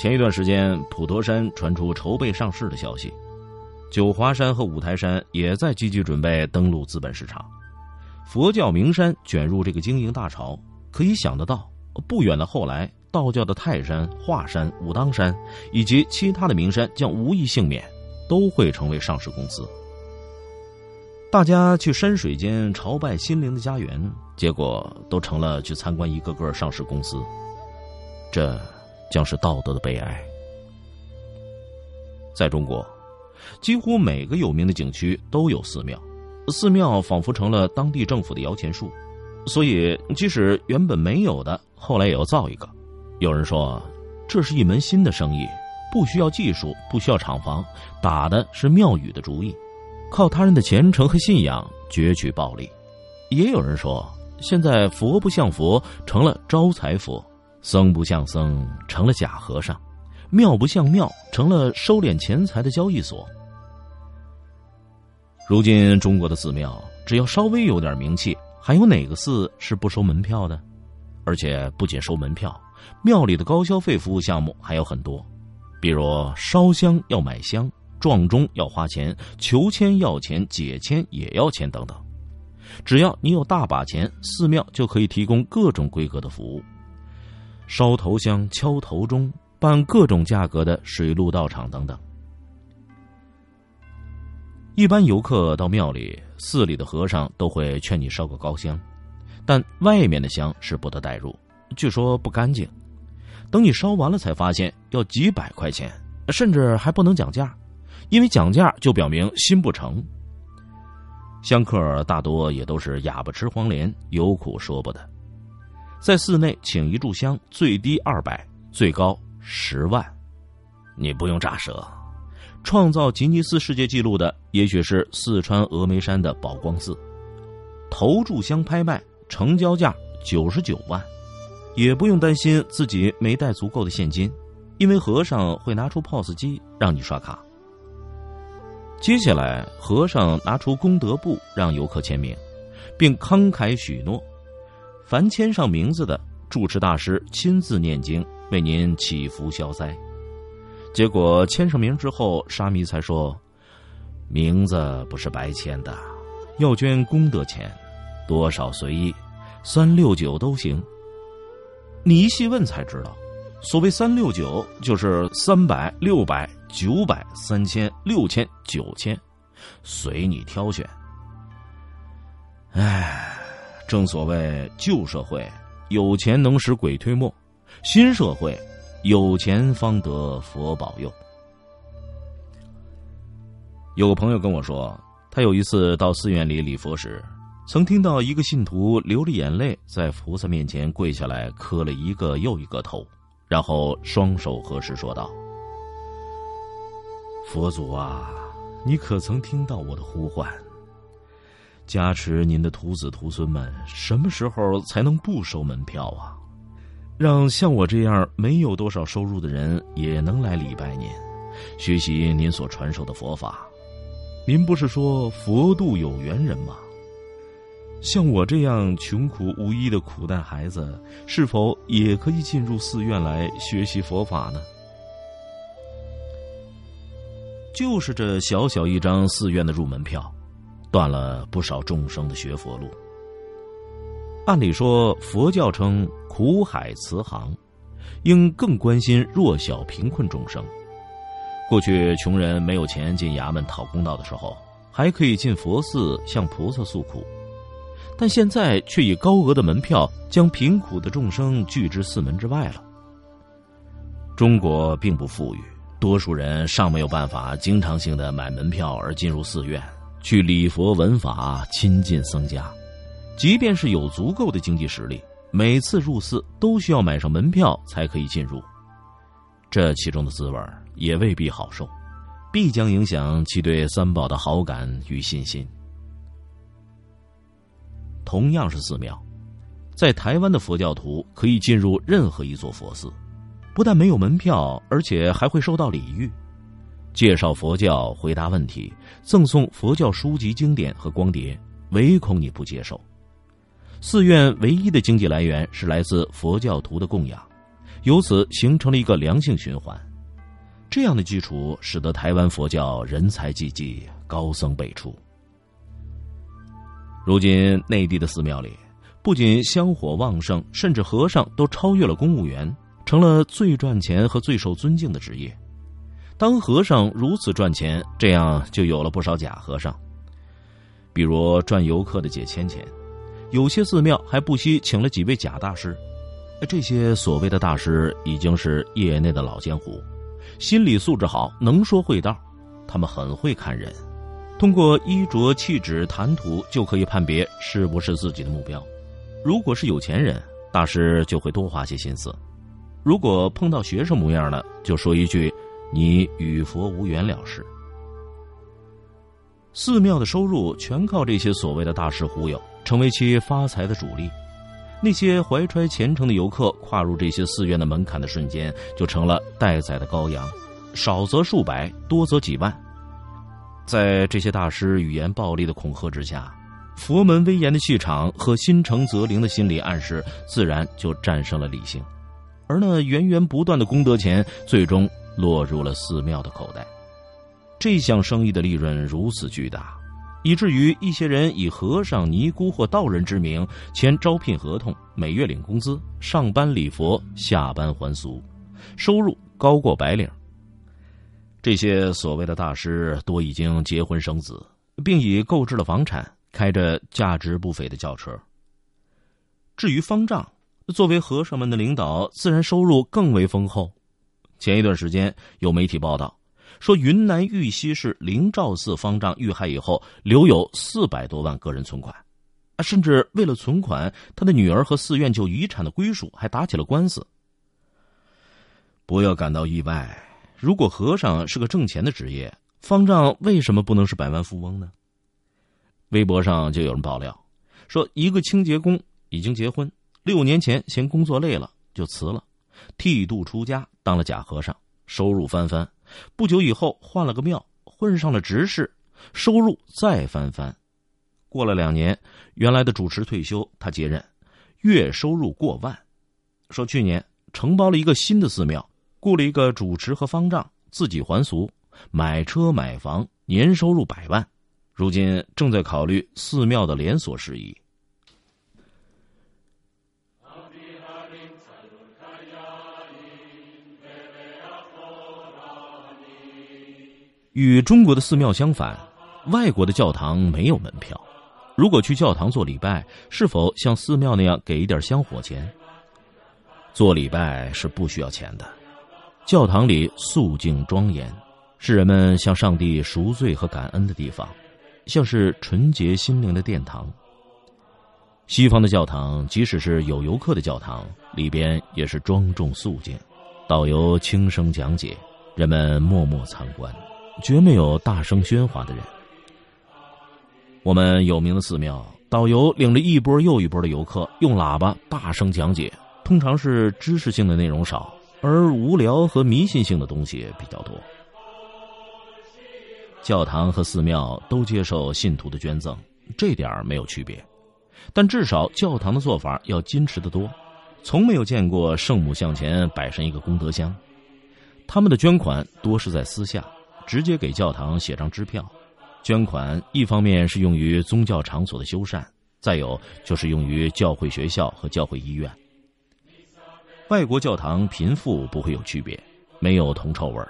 前一段时间，普陀山传出筹备上市的消息，九华山和五台山也在积极准备登陆资本市场。佛教名山卷入这个经营大潮，可以想得到，不远的后来，道教的泰山、华山、武当山以及其他的名山将无一幸免，都会成为上市公司。大家去山水间朝拜心灵的家园，结果都成了去参观一个个上市公司，这。将是道德的悲哀。在中国，几乎每个有名的景区都有寺庙，寺庙仿佛成了当地政府的摇钱树，所以即使原本没有的，后来也要造一个。有人说，这是一门新的生意，不需要技术，不需要厂房，打的是庙宇的主意，靠他人的虔诚和信仰攫取暴利。也有人说，现在佛不像佛，成了招财佛。僧不像僧，成了假和尚；庙不像庙，成了收敛钱财的交易所。如今中国的寺庙，只要稍微有点名气，还有哪个寺是不收门票的？而且不仅收门票，庙里的高消费服务项目还有很多，比如烧香要买香，撞钟要花钱，求签要钱，解签也要钱等等。只要你有大把钱，寺庙就可以提供各种规格的服务。烧头香、敲头钟、办各种价格的水陆道场等等。一般游客到庙里，寺里的和尚都会劝你烧个高香，但外面的香是不得带入，据说不干净。等你烧完了，才发现要几百块钱，甚至还不能讲价，因为讲价就表明心不诚。香客大多也都是哑巴吃黄连，有苦说不得。在寺内请一炷香，最低二百，最高十万，你不用乍舌。创造吉尼斯世界纪录的，也许是四川峨眉山的宝光寺，头炷香拍卖成交价九十九万，也不用担心自己没带足够的现金，因为和尚会拿出 POS 机让你刷卡。接下来，和尚拿出功德簿让游客签名，并慷慨许诺。凡签上名字的，住持大师亲自念经为您祈福消灾。结果签上名之后，沙弥才说：“名字不是白签的，要捐功德钱，多少随意，三六九都行。”你一细问才知道，所谓三六九就是三百、六百、九百、三千、六千、九千，随你挑选。唉。正所谓旧社会有钱能使鬼推磨，新社会有钱方得佛保佑。有个朋友跟我说，他有一次到寺院里礼佛时，曾听到一个信徒流着眼泪在菩萨面前跪下来磕了一个又一个头，然后双手合十说道：“佛祖啊，你可曾听到我的呼唤？”加持您的徒子徒孙们，什么时候才能不收门票啊？让像我这样没有多少收入的人也能来礼拜您，学习您所传授的佛法。您不是说佛度有缘人吗？像我这样穷苦无依的苦难孩子，是否也可以进入寺院来学习佛法呢？就是这小小一张寺院的入门票。断了不少众生的学佛路。按理说，佛教称苦海慈航，应更关心弱小贫困众生。过去穷人没有钱进衙门讨公道的时候，还可以进佛寺向菩萨诉苦，但现在却以高额的门票将贫苦的众生拒之寺门之外了。中国并不富裕，多数人尚没有办法经常性的买门票而进入寺院。去礼佛闻法，亲近僧家，即便是有足够的经济实力，每次入寺都需要买上门票才可以进入。这其中的滋味也未必好受，必将影响其对三宝的好感与信心。同样是寺庙，在台湾的佛教徒可以进入任何一座佛寺，不但没有门票，而且还会受到礼遇，介绍佛教、回答问题、赠送佛教书籍、经典和光碟，唯恐你不接受。寺院唯一的经济来源是来自佛教徒的供养，由此形成了一个良性循环。这样的基础使得台湾佛教人才济济，高僧辈出。如今内地的寺庙里，不仅香火旺盛，甚至和尚都超越了公务员，成了最赚钱和最受尊敬的职业。当和尚如此赚钱，这样就有了不少假和尚，比如赚游客的解签钱。有些寺庙还不惜请了几位假大师，这些所谓的大师已经是业内的老江湖，心理素质好，能说会道，他们很会看人，通过衣着、气质、谈吐就可以判别是不是自己的目标。如果是有钱人，大师就会多花些心思；如果碰到学生模样的，就说一句“你与佛无缘”了事。寺庙的收入全靠这些所谓的大师忽悠。成为其发财的主力，那些怀揣虔诚的游客跨入这些寺院的门槛的瞬间，就成了待宰的羔羊，少则数百，多则几万。在这些大师语言暴力的恐吓之下，佛门威严的气场和心诚则灵的心理暗示，自然就战胜了理性，而那源源不断的功德钱，最终落入了寺庙的口袋。这项生意的利润如此巨大。以至于一些人以和尚、尼姑或道人之名签招聘合同，每月领工资，上班礼佛，下班还俗，收入高过白领。这些所谓的大师多已经结婚生子，并已购置了房产，开着价值不菲的轿车。至于方丈，作为和尚们的领导，自然收入更为丰厚。前一段时间有媒体报道。说云南玉溪市灵照寺方丈遇害以后，留有四百多万个人存款，啊，甚至为了存款，他的女儿和寺院就遗产的归属还打起了官司。不要感到意外，如果和尚是个挣钱的职业，方丈为什么不能是百万富翁呢？微博上就有人爆料，说一个清洁工已经结婚，六年前嫌工作累了就辞了，剃度出家当了假和尚，收入翻番。不久以后换了个庙，混上了执事，收入再翻番。过了两年，原来的主持退休，他接任，月收入过万。说去年承包了一个新的寺庙，雇了一个主持和方丈，自己还俗，买车买房，年收入百万。如今正在考虑寺庙的连锁事宜。与中国的寺庙相反，外国的教堂没有门票。如果去教堂做礼拜，是否像寺庙那样给一点香火钱？做礼拜是不需要钱的。教堂里肃静庄严，是人们向上帝赎罪和感恩的地方，像是纯洁心灵的殿堂。西方的教堂，即使是有游客的教堂，里边也是庄重肃静，导游轻声讲解，人们默默参观。绝没有大声喧哗的人。我们有名的寺庙，导游领着一波又一波的游客，用喇叭大声讲解，通常是知识性的内容少，而无聊和迷信性的东西比较多。教堂和寺庙都接受信徒的捐赠，这点没有区别，但至少教堂的做法要矜持的多，从没有见过圣母像前摆上一个功德箱，他们的捐款多是在私下。直接给教堂写张支票，捐款一方面是用于宗教场所的修缮，再有就是用于教会学校和教会医院。外国教堂贫富不会有区别，没有铜臭味儿。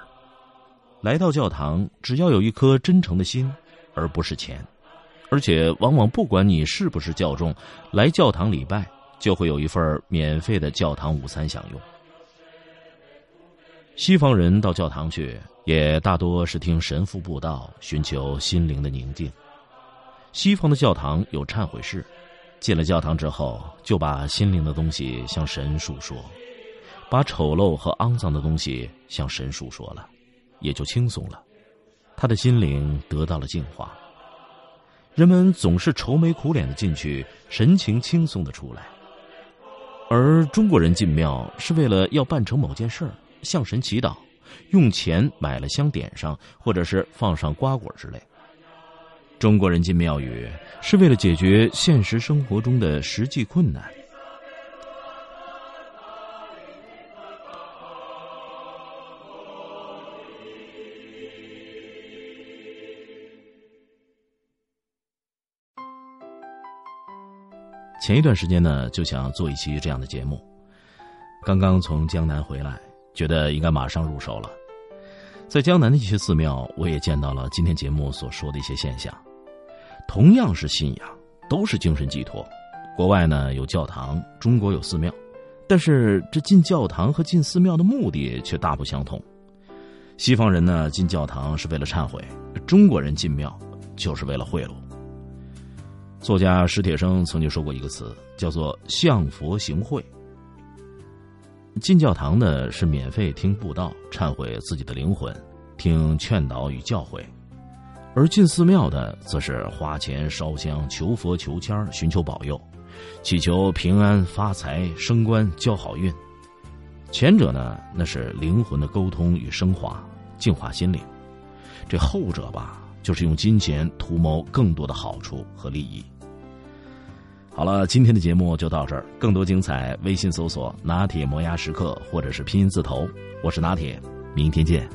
来到教堂，只要有一颗真诚的心，而不是钱，而且往往不管你是不是教众，来教堂礼拜就会有一份免费的教堂午餐享用。西方人到教堂去。也大多是听神父布道，寻求心灵的宁静。西方的教堂有忏悔室，进了教堂之后，就把心灵的东西向神诉说。把丑陋和肮脏的东西向神述说了，也就轻松了，他的心灵得到了净化。人们总是愁眉苦脸的进去，神情轻松的出来。而中国人进庙是为了要办成某件事儿，向神祈祷，用钱买了香点上，或者是放上瓜果之类。中国人进庙宇是为了解决现实生活中的实际困难。前一段时间呢，就想做一期这样的节目。刚刚从江南回来，觉得应该马上入手了。在江南的一些寺庙，我也见到了今天节目所说的一些现象。同样是信仰，都是精神寄托。国外呢有教堂，中国有寺庙，但是这进教堂和进寺庙的目的却大不相同。西方人呢进教堂是为了忏悔，中国人进庙就是为了贿赂。作家史铁生曾经说过一个词，叫做“向佛行贿”。进教堂呢是免费听布道，忏悔自己的灵魂，听劝导与教诲；而进寺庙的则是花钱烧香，求佛求签寻求保佑，祈求平安发财、升官、交好运。前者呢，那是灵魂的沟通与升华，净化心灵；这后者吧。就是用金钱图谋更多的好处和利益。好了，今天的节目就到这儿，更多精彩，微信搜索“拿铁磨牙时刻”或者是拼音字头，我是拿铁，明天见。